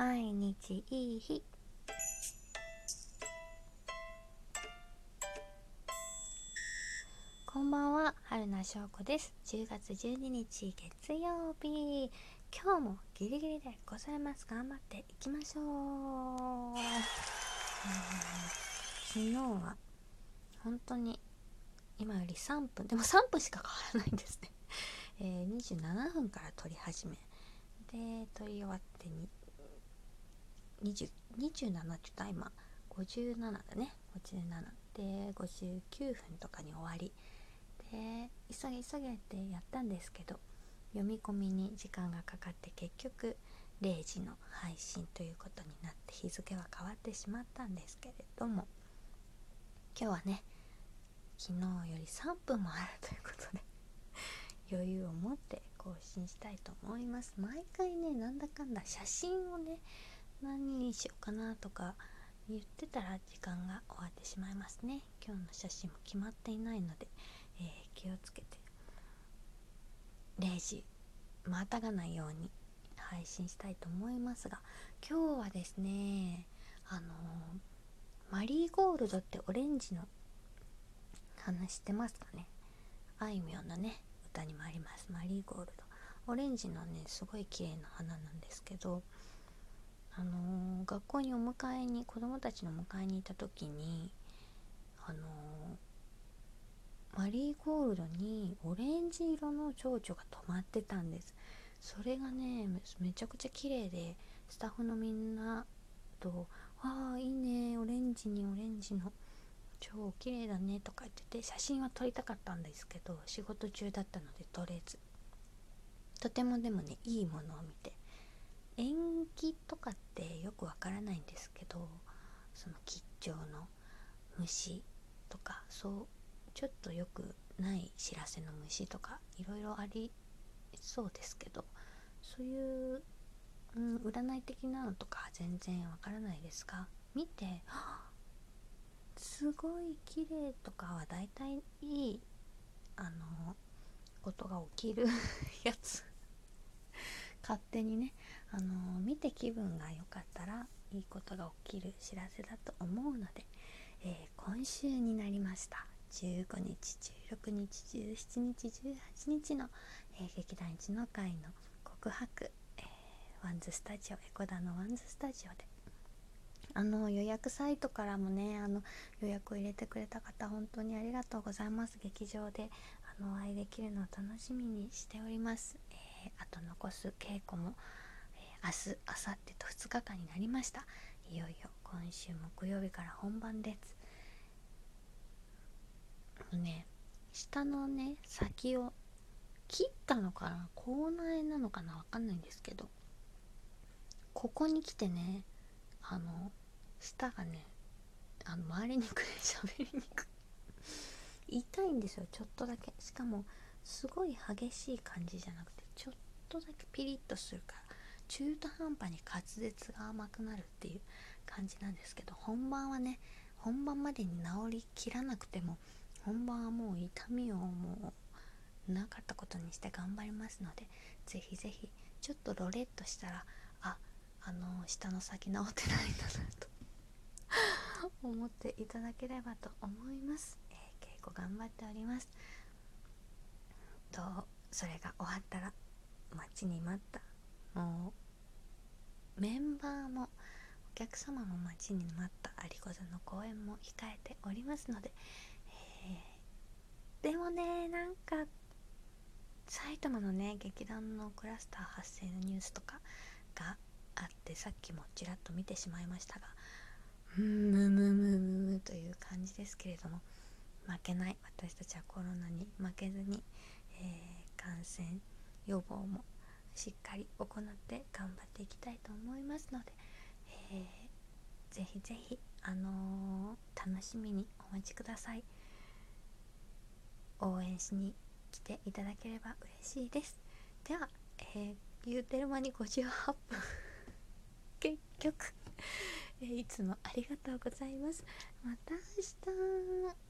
毎日いい日。こんばんは春名翔子です。10月12日月曜日。今日もギリギリでございます。頑張っていきましょう、昨日は本当に今より3分。でも3分しか変わらないんですね、えー、27分から撮り始め。で撮り終わって20 27って言った？今。57だね。57で59分とかに終わり。で急げ急げってやったんですけど読み込みに時間がかかって結局0時の配信ということになって日付は変わってしまったんですけれども。今日はね昨日より3分もあるということで余裕を持って更新したいと思います。毎回ねなんだかんだ写真をね何にしようかなとか言ってたら時間が終わってしまいますね。今日の写真も決まっていないので、えー、気をつけて0時またがないように配信したいと思いますが今日はですねあのー、マリーゴールドってオレンジの話してますかね。あいみょんのね歌にもあります。マリーゴールド。オレンジのねすごい綺麗な花なんですけどあのー、学校にお迎えに子供たちの迎えに行った時にあのー、マリーゴールドにオレンジ色の蝶々が止まってたんです。それがねめちゃくちゃ綺麗でスタッフのみんなと「わあいいねオレンジにオレンジの超綺麗だね」とか言ってて写真は撮りたかったんですけど仕事中だったので撮れず。とてもでもねいいものを見て延期とかってよくわからないんですけどその吉兆の虫とかそうちょっとよくない知らせの虫とかいろいろありそうですけどそういう、うん、占い的なのとか全然わからないですが見てすごい綺麗とかはだいたいいいあのことが起きる やつ。勝手にねあの見て気分が良かったらいいことが起きる知らせだと思うので、えー、今週になりました。15日16日17日18日の、えー、劇団一の会の告白、えー、ワンズスタジオエコダのワンズスタジオで。あの予約サイトからもねあの予約を入れてくれた方本当にありがとうございます。劇場であのお会いできるのを楽しみにしております、えー、あと残す稽古も明日明後日と2日間になりました。いよいよ今週木曜日から本番です。ね下のね先を切ったのかな？口内なのかな？わかんないんですけど。ここに来てねあの舌がねあの回りにくい 喋りにくい。痛いんですよちょっとだけ。しかもすごい激しい感じじゃなくてちょっとだけピリッとするから。中途半端に滑舌が甘くなるっていう感じなんですけど本番はね本番までに治りきらなくても本番はもう痛みをもうなかったことにして頑張りますのでぜひぜひちょっとロレッとしたらああの下の先治ってないんだなと 思っていただければと思います、えー、稽古頑張っております。とそれが終わったら待ちに待った。もうメンバーもお客様も待ちに待った有子座の公演も控えておりますので、えー、でもねなんか埼玉のね劇団のクラスター発生のニュースとかがあってさっきもちらっと見てしまいましたがムムムムムという感じですけれども負けない私たちはコロナに負けずに、えー、感染予防もしっかり行って頑張っていきたいと思いますので、えー、ぜひぜひ、あのー、楽しみにお待ちください。応援しに来ていただければ嬉しいです。では、えー、言うてる間に58分。結局えいつもありがとうございます。また明日。